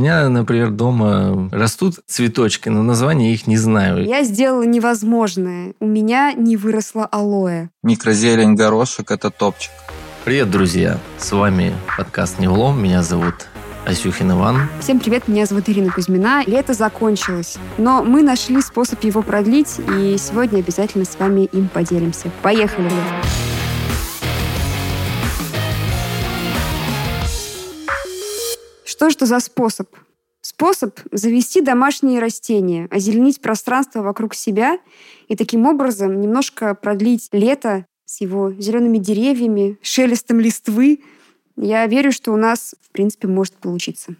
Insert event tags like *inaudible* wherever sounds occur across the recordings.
меня, например, дома растут цветочки, но названия их не знаю. Я сделала невозможное. У меня не выросло алоэ. Микрозелень горошек – это топчик. Привет, друзья! С вами подкаст «Не влом». Меня зовут Асюхин Иван. Всем привет, меня зовут Ирина Кузьмина. Лето закончилось, но мы нашли способ его продлить, и сегодня обязательно с вами им поделимся. Поехали! Что это за способ? Способ завести домашние растения, озеленить пространство вокруг себя и таким образом немножко продлить лето с его зелеными деревьями, шелестом листвы. Я верю, что у нас, в принципе, может получиться.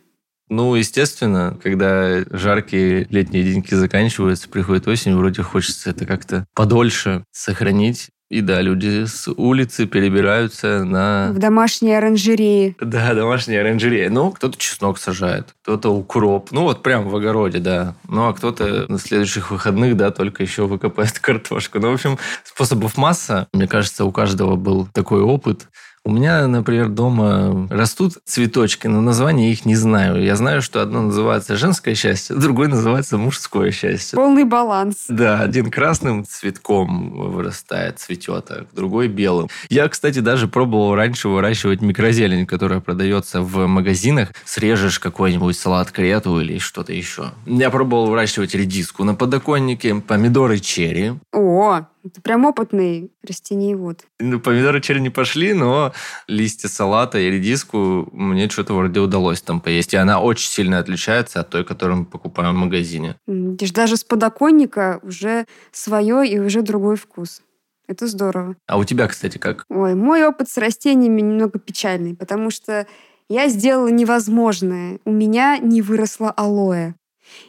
Ну, естественно, когда жаркие летние деньки заканчиваются, приходит осень, вроде хочется это как-то подольше сохранить. И да, люди с улицы перебираются на... В домашние оранжереи. Да, домашние оранжереи. Ну, кто-то чеснок сажает, кто-то укроп. Ну, вот прям в огороде, да. Ну, а кто-то на следующих выходных, да, только еще выкопает *laughs* картошку. Ну, в общем, способов масса. Мне кажется, у каждого был такой опыт. У меня, например, дома растут цветочки, но названия их не знаю. Я знаю, что одно называется женское счастье, другое называется мужское счастье. Полный баланс. Да, один красным цветком вырастает, цветет, а другой белым. Я, кстати, даже пробовал раньше выращивать микрозелень, которая продается в магазинах. Срежешь какой-нибудь салат крету или что-то еще. Я пробовал выращивать редиску на подоконнике, помидоры черри. О, это прям опытный растениевод. Ну, помидоры черри не пошли, но листья салата и редиску мне что-то вроде удалось там поесть. И она очень сильно отличается от той, которую мы покупаем в магазине. Даже с подоконника уже свое и уже другой вкус. Это здорово. А у тебя, кстати, как? Ой, мой опыт с растениями немного печальный, потому что я сделала невозможное. У меня не выросло алоэ.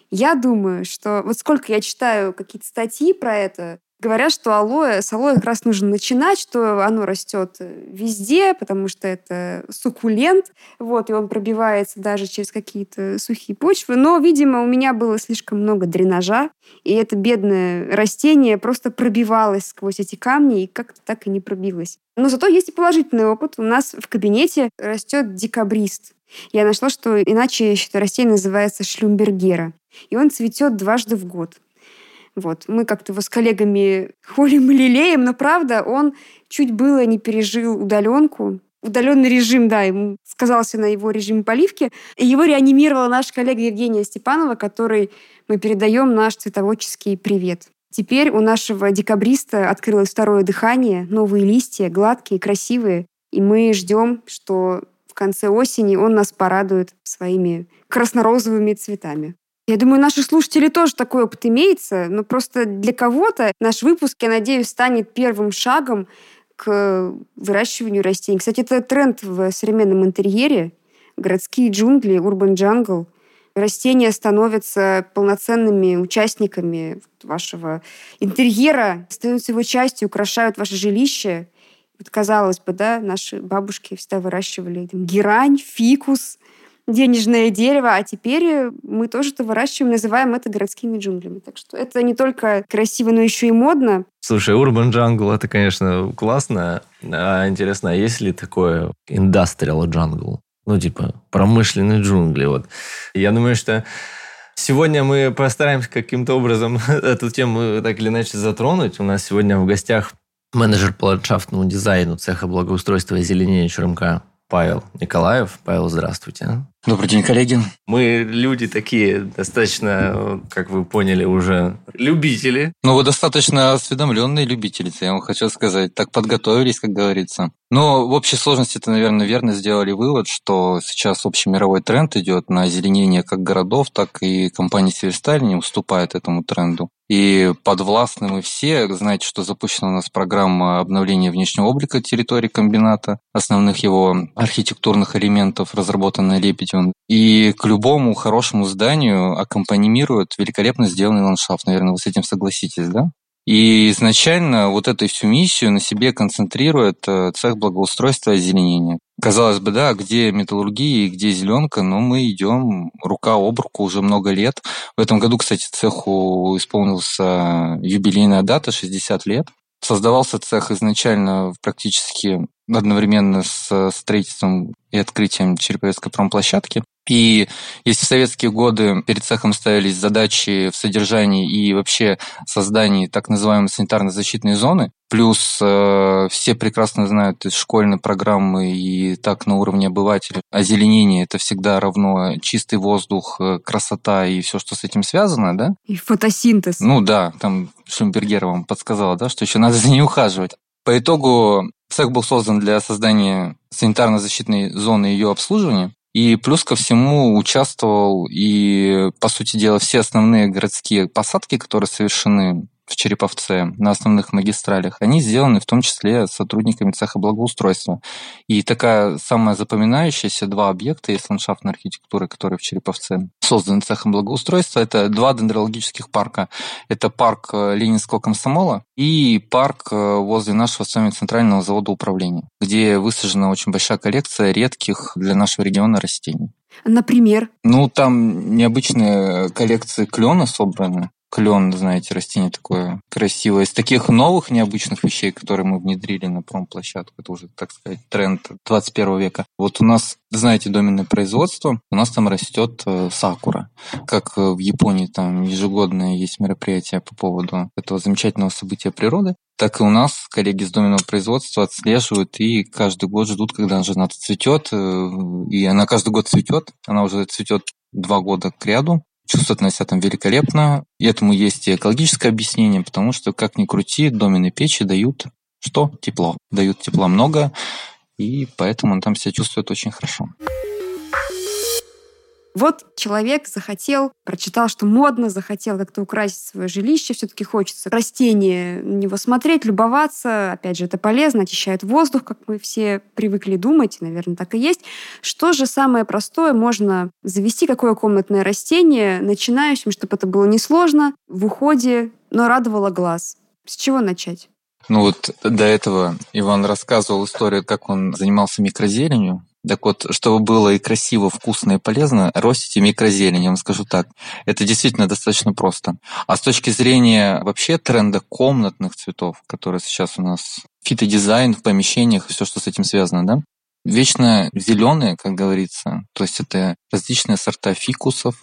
Я думаю, что вот сколько я читаю какие-то статьи про это, Говорят, что алоэ, с алоэ как раз нужно начинать, что оно растет везде, потому что это суккулент, вот, и он пробивается даже через какие-то сухие почвы. Но, видимо, у меня было слишком много дренажа, и это бедное растение просто пробивалось сквозь эти камни и как-то так и не пробилось. Но зато есть и положительный опыт. У нас в кабинете растет декабрист. Я нашла, что иначе это растение называется шлюмбергера. И он цветет дважды в год. Вот. Мы как-то его с коллегами *laughs* холим и лелеем, но правда, он чуть было не пережил удаленку. Удаленный режим, да, ему сказался на его режиме поливки. И его реанимировала наша коллега Евгения Степанова, которой мы передаем наш цветоводческий привет. Теперь у нашего декабриста открылось второе дыхание, новые листья, гладкие, красивые. И мы ждем, что в конце осени он нас порадует своими краснорозовыми цветами. Я думаю, наши слушатели тоже такой опыт имеется, но просто для кого-то наш выпуск, я надеюсь, станет первым шагом к выращиванию растений. Кстати, это тренд в современном интерьере. Городские джунгли, урбан джангл. Растения становятся полноценными участниками вашего интерьера, становятся его частью, украшают ваше жилище. Вот, казалось бы, да, наши бабушки всегда выращивали там, герань, фикус, денежное дерево, а теперь э, мы тоже это выращиваем, называем это городскими джунглями. Так что это не только красиво, но еще и модно. Слушай, Urban Jungle это, конечно, классно. А интересно, а есть ли такое Industrial Jungle? Ну, типа, промышленные джунгли. Вот. Я думаю, что Сегодня мы постараемся каким-то образом *laughs* эту тему так или иначе затронуть. У нас сегодня в гостях менеджер по ландшафтному дизайну цеха благоустройства и озеленения ЧРМК Павел Николаев. Павел, здравствуйте. Добрый день, коллеги. Мы люди такие достаточно, как вы поняли, уже любители. Ну, вы достаточно осведомленные любители, я вам хочу сказать. Так подготовились, как говорится. Но в общей сложности это, наверное, верно сделали вывод, что сейчас общий мировой тренд идет на озеленение как городов, так и компания Северсталь не уступает этому тренду. И подвластны мы все. Знаете, что запущена у нас программа обновления внешнего облика территории комбината, основных его архитектурных элементов, разработанная Лепетевым. И к любому хорошему зданию аккомпанимирует великолепно сделанный ландшафт. Наверное, вы с этим согласитесь, да? И изначально вот эту всю миссию на себе концентрирует э, цех благоустройства и озеленения. Казалось бы, да, где металлургия и где зеленка, но мы идем рука об руку уже много лет. В этом году, кстати, цеху исполнился юбилейная дата, 60 лет. Создавался цех изначально практически одновременно с строительством и открытием Череповецкой промплощадки. И если в советские годы перед цехом ставились задачи в содержании и вообще создании так называемой санитарно-защитной зоны, плюс э, все прекрасно знают из школьной программы и так на уровне обывателя, озеленение – это всегда равно чистый воздух, э, красота и все, что с этим связано, да? И фотосинтез. Ну да, там Шумбергер вам подсказала, да, что еще надо за ней ухаживать. По итогу цех был создан для создания санитарно-защитной зоны и ее обслуживания. И плюс ко всему участвовал и, по сути дела, все основные городские посадки, которые совершены в Череповце на основных магистралях, они сделаны в том числе сотрудниками цеха благоустройства. И такая самая запоминающаяся два объекта есть ландшафтной архитектуры, которые в Череповце созданы цехом благоустройства. Это два дендрологических парка. Это парк э, Ленинского комсомола и парк э, возле нашего с вами центрального завода управления, где высажена очень большая коллекция редких для нашего региона растений. Например? Ну, там необычные коллекции клена собраны клен, знаете, растение такое красивое. Из таких новых необычных вещей, которые мы внедрили на промплощадку, это уже, так сказать, тренд 21 века. Вот у нас, знаете, доменное производство, у нас там растет э, сакура. Как э, в Японии там ежегодное есть мероприятие по поводу этого замечательного события природы, так и у нас коллеги с доменного производства отслеживают и каждый год ждут, когда она жена цветет, э, и она каждый год цветет, она уже цветет два года к ряду, чувствуют себя там великолепно. И этому есть и экологическое объяснение, потому что, как ни крути, доменные печи дают что? Тепло. Дают тепла много, и поэтому он там себя чувствует очень хорошо. Вот человек захотел, прочитал, что модно, захотел как-то украсить свое жилище, все-таки хочется растения на него смотреть, любоваться. Опять же, это полезно, очищает воздух, как мы все привыкли думать, наверное, так и есть. Что же самое простое можно завести, какое комнатное растение начинающим, чтобы это было несложно, в уходе, но радовало глаз? С чего начать? Ну вот до этого Иван рассказывал историю, как он занимался микрозеленью. Так вот, чтобы было и красиво, вкусно и полезно, ростите микрозелень, я вам скажу так. Это действительно достаточно просто. А с точки зрения вообще тренда комнатных цветов, которые сейчас у нас фитодизайн в помещениях все, что с этим связано, да? Вечно зеленые, как говорится, то есть это различные сорта фикусов.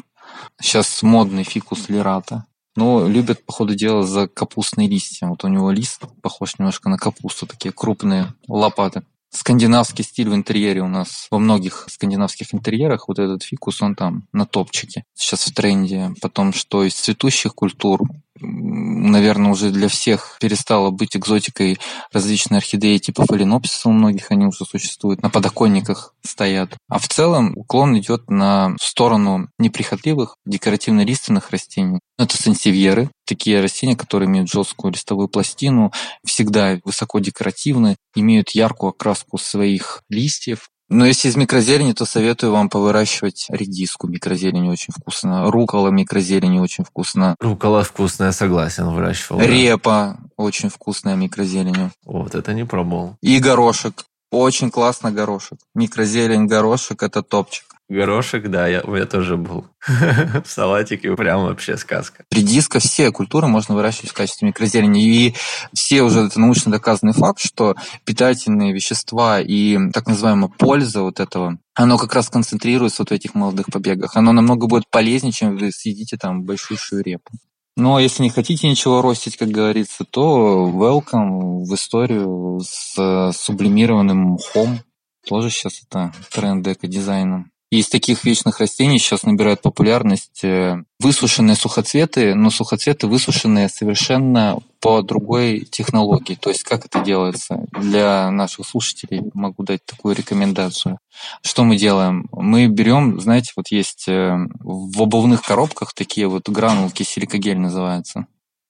Сейчас модный фикус лирата. Но любят, по ходу дела, за капустные листья. Вот у него лист похож немножко на капусту, такие крупные лопаты скандинавский стиль в интерьере у нас во многих скандинавских интерьерах вот этот фикус он там на топчике сейчас в тренде. Потом что из цветущих культур наверное, уже для всех перестало быть экзотикой различные орхидеи типа фаленопсиса, у многих они уже существуют, на подоконниках стоят. А в целом уклон идет на сторону неприхотливых декоративно-лиственных растений. Это сенсивьеры, такие растения, которые имеют жесткую листовую пластину, всегда высоко декоративны, имеют яркую окраску своих листьев, но если из микрозелени, то советую вам повыращивать редиску. Микрозелень очень вкусно. Рукола микрозелень очень вкусно. Рукола вкусная, согласен, выращивал. Репа очень вкусная микрозеленью. Вот это не пробовал. И горошек. Очень классно горошек. Микрозелень, горошек – это топчик. Горошек, да, я, я тоже был *laughs* в салатике, прям вообще сказка. Редиска, все культуры можно выращивать в качестве микрозелени. И все уже, это научно доказанный факт, что питательные вещества и так называемая польза вот этого, оно как раз концентрируется вот в этих молодых побегах. Оно намного будет полезнее, чем вы съедите там большущую репу. Ну, а если не хотите ничего ростить, как говорится, то welcome в историю с сублимированным мхом. Тоже сейчас это тренд эко-дизайна. Из таких вечных растений сейчас набирают популярность э, высушенные сухоцветы, но сухоцветы высушенные совершенно по другой технологии. То есть как это делается? Для наших слушателей могу дать такую рекомендацию. Что мы делаем? Мы берем, знаете, вот есть э, в обувных коробках такие вот гранулки, силикогель называется.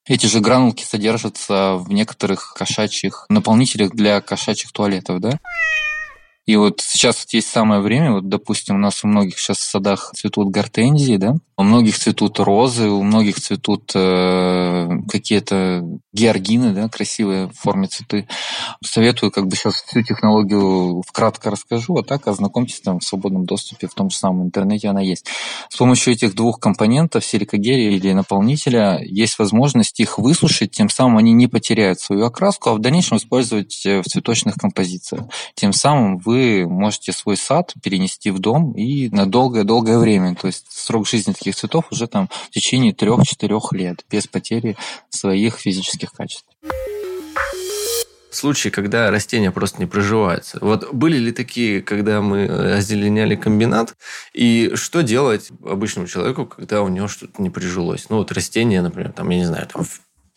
Эти же гранулки содержатся в некоторых кошачьих наполнителях для кошачьих туалетов, да? И вот сейчас вот есть самое время, вот, допустим, у нас у многих сейчас в садах цветут гортензии, да, у многих цветут розы, у многих цветут э, какие-то георгины, да, красивые в форме цветы. Советую как бы сейчас всю технологию вкратко расскажу, а так ознакомьтесь там в свободном доступе, в том же самом интернете она есть. С помощью этих двух компонентов, силикогеля или наполнителя, есть возможность их высушить, тем самым они не потеряют свою окраску, а в дальнейшем использовать э, в цветочных композициях. Тем самым вы вы можете свой сад перенести в дом и на долгое-долгое время. То есть срок жизни таких цветов уже там в течение трех-четырех лет без потери своих физических качеств случаи, когда растения просто не проживаются. Вот были ли такие, когда мы озеленяли комбинат, и что делать обычному человеку, когда у него что-то не прижилось? Ну, вот растение, например, там, я не знаю, там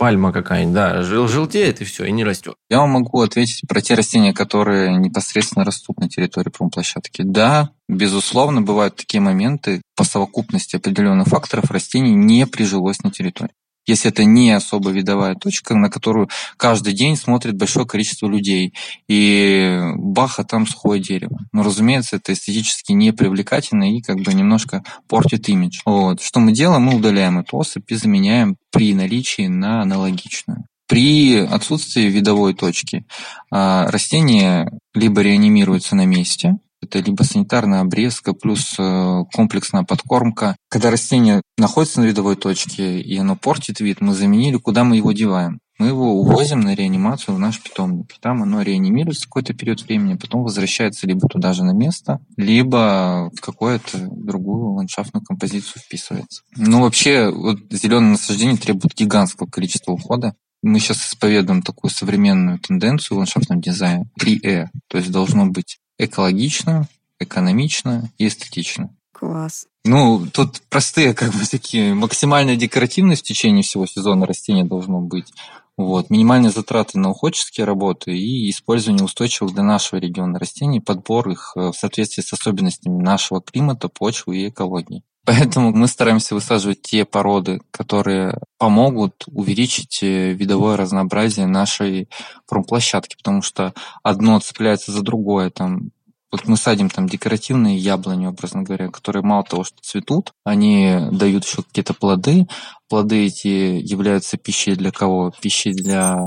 пальма какая-нибудь, да, жел желтеет и все, и не растет. Я вам могу ответить про те растения, которые непосредственно растут на территории промплощадки. Да, безусловно, бывают такие моменты, по совокупности определенных факторов растение не прижилось на территории если это не особо видовая точка, на которую каждый день смотрит большое количество людей. И баха там сухое дерево. Но, разумеется, это эстетически не привлекательно и как бы немножко портит имидж. Вот. Что мы делаем? Мы удаляем эту особь и заменяем при наличии на аналогичную. При отсутствии видовой точки а, растение либо реанимируется на месте, это либо санитарная обрезка плюс э, комплексная подкормка. Когда растение находится на видовой точке и оно портит вид, мы заменили, куда мы его деваем. Мы его увозим на реанимацию в наш питомник. Там оно реанимируется какой-то период времени, потом возвращается либо туда же на место, либо в какую-то другую ландшафтную композицию вписывается. Ну, вообще, вот зеленое насаждение требует гигантского количества ухода. Мы сейчас исповедуем такую современную тенденцию в ландшафтном дизайне 3E. То есть должно быть экологично, экономично и эстетично. Класс. Ну, тут простые, как бы такие, максимальная декоративность в течение всего сезона растения должно быть. Вот. Минимальные затраты на уходческие работы и использование устойчивых для нашего региона растений, подбор их э, в соответствии с особенностями нашего климата, почвы и экологии. Поэтому мы стараемся высаживать те породы, которые помогут увеличить э, видовое разнообразие нашей промплощадки, потому что одно цепляется за другое. Там вот мы садим там декоративные яблони, образно говоря, которые мало того, что цветут, они дают еще какие-то плоды. Плоды эти являются пищей для кого? Пищей для...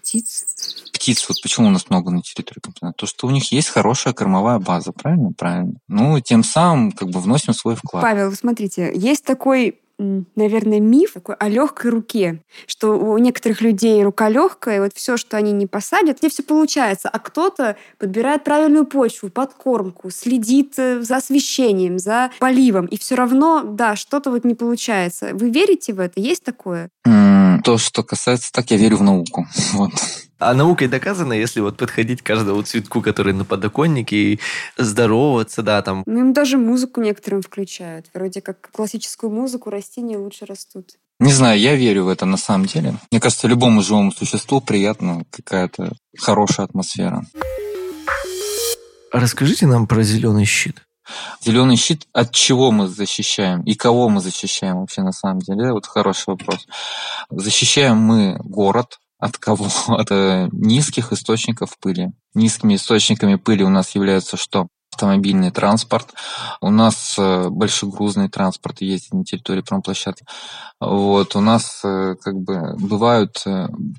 Птиц. Птиц. Вот почему у нас много на территории комбината? То, что у них есть хорошая кормовая база, правильно? Правильно. Ну, тем самым как бы вносим свой вклад. Павел, смотрите, есть такой наверное, миф такой о легкой руке, что у некоторых людей рука легкая, вот все, что они не посадят, не все получается, а кто-то подбирает правильную почву, подкормку, следит э, за освещением, за поливом, и все равно, да, что-то вот не получается. Вы верите в это? Есть такое? То, что касается, так я верю в науку. *laughs* Вот. А наукой доказано, если вот подходить к каждому цветку, который на подоконнике, и здороваться, да, там. Ну, им даже музыку некоторым включают. Вроде как классическую музыку растения лучше растут. Не знаю, я верю в это на самом деле. Мне кажется, любому живому существу приятно какая-то хорошая атмосфера. Расскажите нам про зеленый щит. Зеленый щит от чего мы защищаем и кого мы защищаем вообще на самом деле? Вот хороший вопрос. Защищаем мы город, от кого? *laughs* От э, низких источников пыли. Низкими источниками пыли у нас являются что? Автомобильный транспорт. У нас э, большегрузный транспорт ездит на территории промплощадки. Вот. У нас э, как бы бывают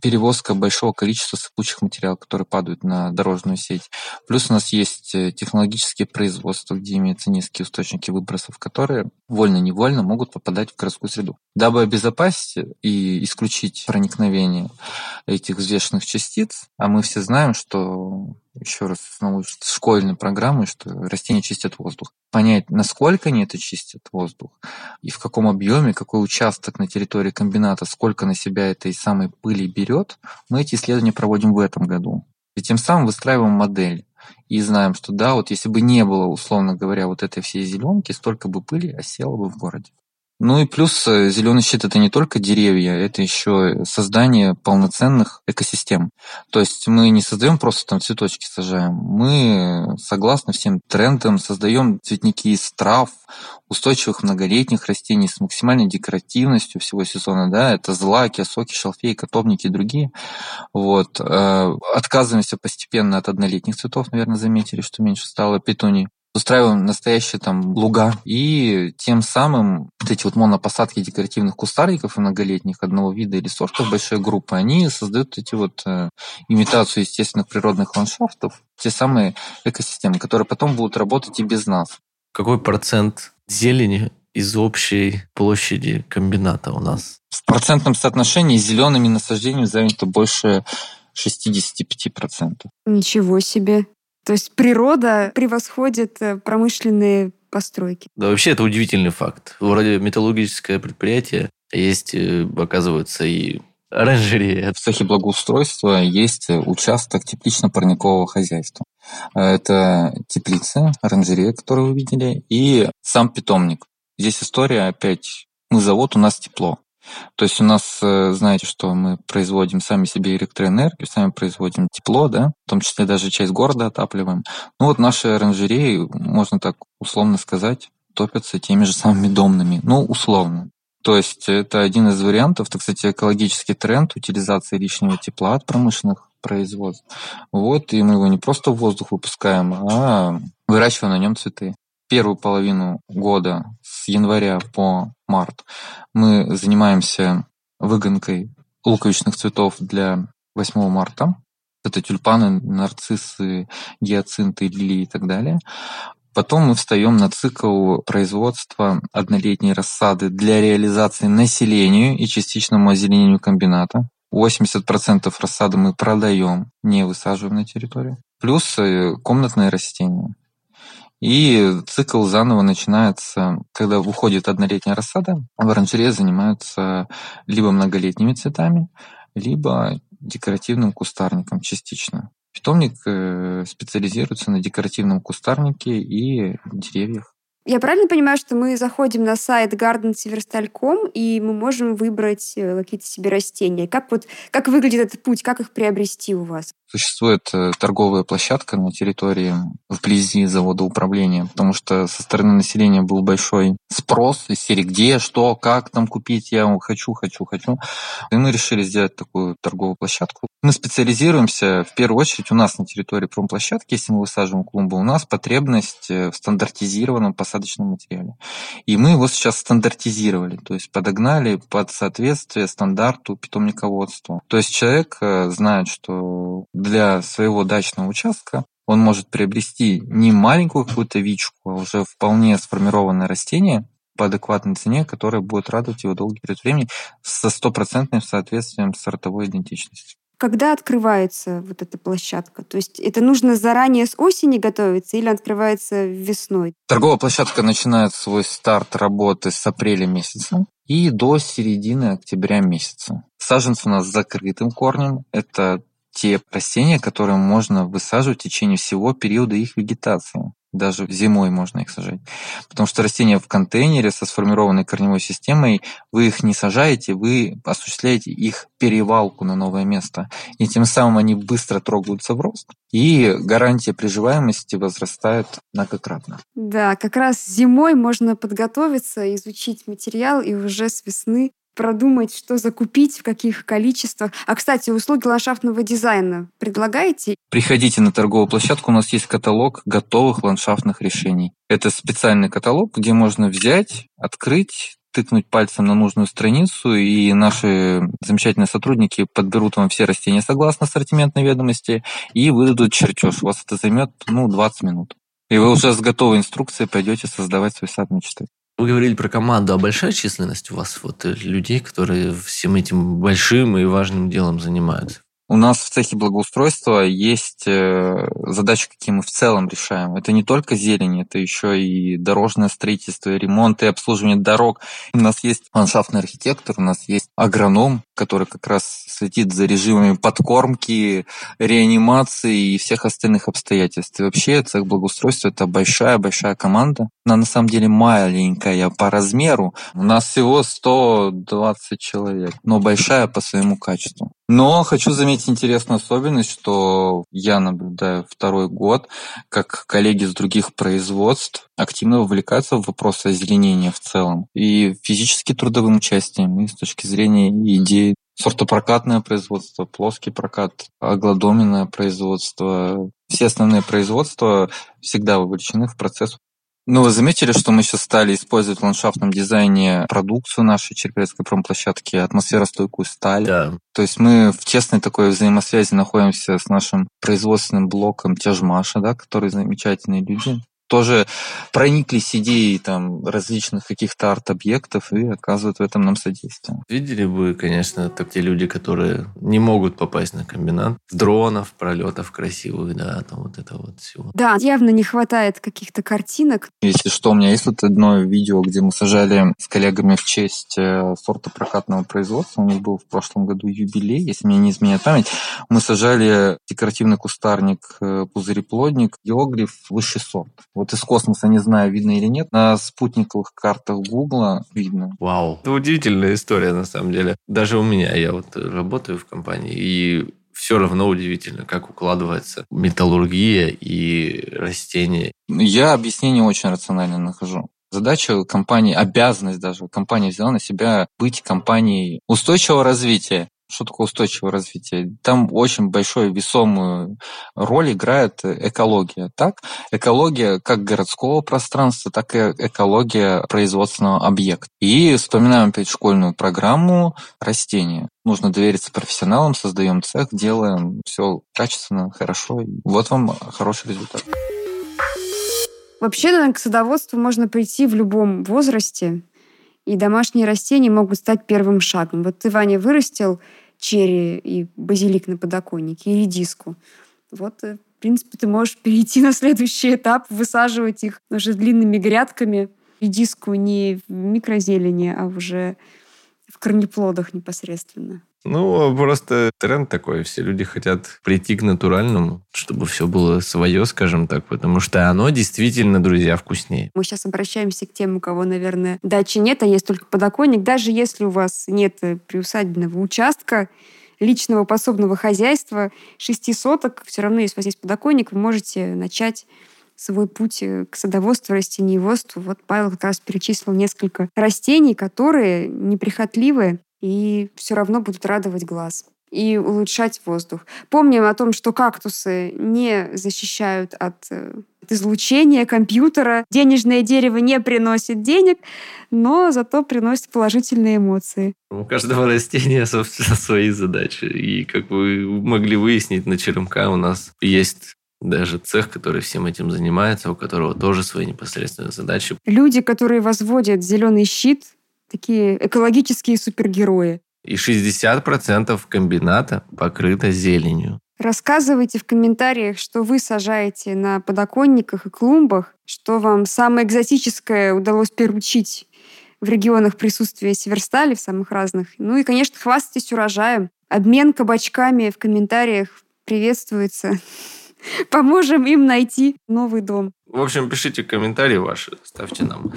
перевозка большого количества сыпучих материалов, которые падают на дорожную сеть. Плюс у нас есть технологические производства, где имеются низкие источники выбросов, которые вольно-невольно могут попадать в городскую среду. Дабы обезопасить и исключить проникновение этих взвешенных частиц, а мы все знаем, что еще раз снова школьной программы, что растения чистят воздух. Понять, насколько они это чистят воздух, и в каком объеме, какой участок на территории комбината, сколько на себя этой самой пыли берет, мы эти исследования проводим в этом году. И тем самым выстраиваем модель. И знаем, что да, вот если бы не было, условно говоря, вот этой всей зеленки, столько бы пыли осело бы в городе. Ну и плюс э, зеленый щит это не только деревья, это еще создание полноценных экосистем. То есть мы не создаем просто там цветочки сажаем, мы согласно всем трендам создаем цветники из трав, устойчивых многолетних растений с максимальной декоративностью всего сезона, да, это злаки, соки, шалфеи, котовники и другие. Вот. Э, отказываемся постепенно от однолетних цветов, наверное, заметили, что меньше стало петуний устраиваем настоящие там луга, и тем самым вот эти вот монопосадки декоративных кустарников многолетних одного вида или сортов большой группы, они создают эти вот э, имитацию естественных природных ландшафтов, те самые экосистемы, которые потом будут работать и без нас. Какой процент зелени из общей площади комбината у нас? В процентном соотношении зелеными насаждениями занято больше 65%. Ничего себе. То есть природа превосходит э, промышленные постройки. Да, вообще это удивительный факт. Вроде металлургическое предприятие, есть, э, оказывается, и оранжерея. В цехе благоустройства есть участок теплично-парникового хозяйства. Это теплица, оранжерея, которую вы видели, и сам питомник. Здесь история опять, мы завод, у нас тепло. То есть у нас, э, знаете, что мы производим сами себе электроэнергию, сами производим тепло, да, в том числе даже часть города отапливаем. Ну вот наши оранжереи, можно так условно сказать, топятся теми же самыми домными. Ну, условно. То есть это один из вариантов, это, кстати, экологический тренд утилизации лишнего тепла от промышленных производств. Вот, и мы его не просто в воздух выпускаем, а выращиваем на нем цветы. Первую половину года с января по март мы занимаемся выгонкой луковичных цветов для 8 марта. Это тюльпаны, нарциссы, гиацинты, лилии и так далее. Потом мы встаем на цикл производства однолетней рассады для реализации населению и частичному озеленению комбината. 80% рассады мы продаем, не высаживаем на территории. Плюс э, комнатные растения. И цикл заново начинается, когда выходит однолетняя рассада. В оранжерее занимаются либо многолетними цветами, либо декоративным кустарником частично. Питомник э, специализируется на декоративном кустарнике и деревьях. Я правильно понимаю, что мы заходим на сайт gardenseverstal.com и мы можем выбрать э, какие-то себе растения? Как, вот, как выглядит этот путь? Как их приобрести у вас? Существует э, торговая площадка на территории вблизи завода управления, потому что со стороны населения был большой спрос из серии «Где, что, как там купить? Я хочу, хочу, хочу». И мы решили сделать такую торговую площадку. Мы специализируемся, в первую очередь, у нас на территории промплощадки, если мы высаживаем клумбы, у нас потребность э, в стандартизированном посадочном материале. И мы его сейчас стандартизировали, то есть подогнали под соответствие стандарту питомниководства. То есть человек э, знает, что для своего дачного участка он может приобрести не маленькую какую-то вичку, а уже вполне сформированное растение по адекватной цене, которое будет радовать его долгий период времени со стопроцентным соответствием сортовой идентичности. Когда открывается вот эта площадка? То есть это нужно заранее с осени готовиться или открывается весной? Торговая площадка начинает свой старт работы с апреля месяца и до середины октября месяца. Саженцы у нас с закрытым корнем. Это те растения, которые можно высаживать в течение всего периода их вегетации. Даже зимой можно их сажать. Потому что растения в контейнере со сформированной корневой системой, вы их не сажаете, вы осуществляете их перевалку на новое место. И тем самым они быстро трогаются в рост. И гарантия приживаемости возрастает многократно. Да, как раз зимой можно подготовиться, изучить материал и уже с весны продумать, что закупить, в каких количествах. А, кстати, услуги ландшафтного дизайна предлагаете? Приходите на торговую площадку, у нас есть каталог готовых ландшафтных решений. Это специальный каталог, где можно взять, открыть, тыкнуть пальцем на нужную страницу, и наши замечательные сотрудники подберут вам все растения согласно ассортиментной ведомости и выдадут чертеж. У вас это займет ну, 20 минут. И вы уже с готовой инструкцией пойдете создавать свой сад мечты. Вы говорили про команду, а большая численность у вас вот э, людей, которые всем этим большим и важным делом занимаются? У нас в цехе благоустройства есть э, задачи, какие мы в целом решаем. Это не только зелень, это еще и дорожное строительство, ремонт и обслуживание дорог. У нас есть ландшафтный архитектор, у нас есть агроном, который как раз следит за режимами подкормки, реанимации и всех остальных обстоятельств. И вообще цех благоустройства – это большая-большая команда. Она на самом деле маленькая по размеру. У нас всего 120 человек, но большая по своему качеству. Но хочу заметить интересную особенность, что я наблюдаю второй год, как коллеги с других производств активно вовлекаются в вопросы озеленения в целом. И физически трудовым участием, и с точки зрения идей сортопрокатное производство, плоский прокат, агладоменное производство. Все основные производства всегда вовлечены в процесс ну, вы заметили, что мы сейчас стали использовать в ландшафтном дизайне продукцию нашей череповецкой промплощадки, атмосферостойкую сталь. Да. То есть мы в тесной такой взаимосвязи находимся с нашим производственным блоком Тяжмаша, да, которые замечательные люди. Тоже прониклись идеей там различных каких-то арт-объектов и оказывают в этом нам содействие. Видели бы, конечно, так те люди, которые не могут попасть на комбинат. Дронов, пролетов красивых, да, там вот это вот всего. Да, явно не хватает каких-то картинок. Если что, у меня есть вот одно видео, где мы сажали с коллегами в честь э, сорта прокатного производства. У них был в прошлом году юбилей, если мне не изменяет память. Мы сажали декоративный кустарник э, пузыреплодник, географ высший сорт. Вот из космоса, не знаю, видно или нет, на спутниковых картах Гугла видно. Вау. Это удивительная история, на самом деле. Даже у меня, я вот работаю в компании, и все равно удивительно, как укладывается металлургия и растения. Я объяснение очень рационально нахожу. Задача компании, обязанность даже компания взяла на себя быть компанией устойчивого развития. Что такое устойчивое развитие? Там очень большую весомую роль играет экология. Так, экология как городского пространства, так и экология производственного объекта. И вспоминаем опять школьную программу растения. Нужно довериться профессионалам, создаем цех, делаем все качественно, хорошо. Вот вам хороший результат. Вообще, наверное, к садоводству можно прийти в любом возрасте, и домашние растения могут стать первым шагом. Вот ты, Ваня, вырастил черри и базилик на подоконнике, и редиску. Вот, э, в принципе, ты можешь перейти на следующий этап, высаживать их уже длинными грядками. Редиску не в микрозелени, а уже в корнеплодах непосредственно. Ну, просто тренд такой. Все люди хотят прийти к натуральному, чтобы все было свое, скажем так, потому что оно действительно, друзья, вкуснее. Мы сейчас обращаемся к тем, у кого, наверное, дачи нет, а есть только подоконник. Даже если у вас нет приусадебного участка, личного пособного хозяйства, шести соток, все равно, если у вас есть подоконник, вы можете начать свой путь к садоводству, растениеводству. Вот Павел как раз перечислил несколько растений, которые неприхотливые, и все равно будут радовать глаз и улучшать воздух. Помним о том, что кактусы не защищают от, э, от излучения компьютера. Денежное дерево не приносит денег, но зато приносит положительные эмоции. У каждого *laughs* растения, собственно, свои задачи. И, как вы могли выяснить, на черемка у нас есть даже цех, который всем этим занимается, у которого тоже свои непосредственные задачи. Люди, которые возводят зеленый щит, такие экологические супергерои. И 60% комбината покрыто зеленью. Рассказывайте в комментариях, что вы сажаете на подоконниках и клумбах, что вам самое экзотическое удалось приручить в регионах присутствия северстали, в самых разных. Ну и, конечно, хвастайтесь урожаем. Обмен кабачками в комментариях приветствуется. *laughs* Поможем им найти новый дом. В общем, пишите комментарии ваши, ставьте нам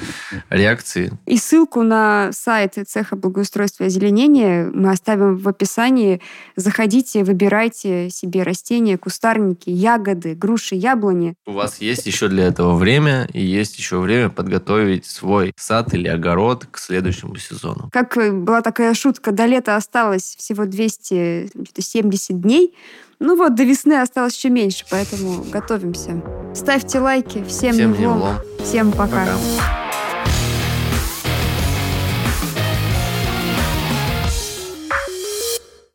реакции. И ссылку на сайт цеха благоустройства и озеленения мы оставим в описании. Заходите, выбирайте себе растения, кустарники, ягоды, груши, яблони. У вас есть еще для этого время, и есть еще время подготовить свой сад или огород к следующему сезону. Как была такая шутка, до лета осталось всего 270 дней, ну вот, до весны осталось еще меньше, поэтому готовимся. Ставьте лайки. Всем, Всем не влом. Всем пока. пока.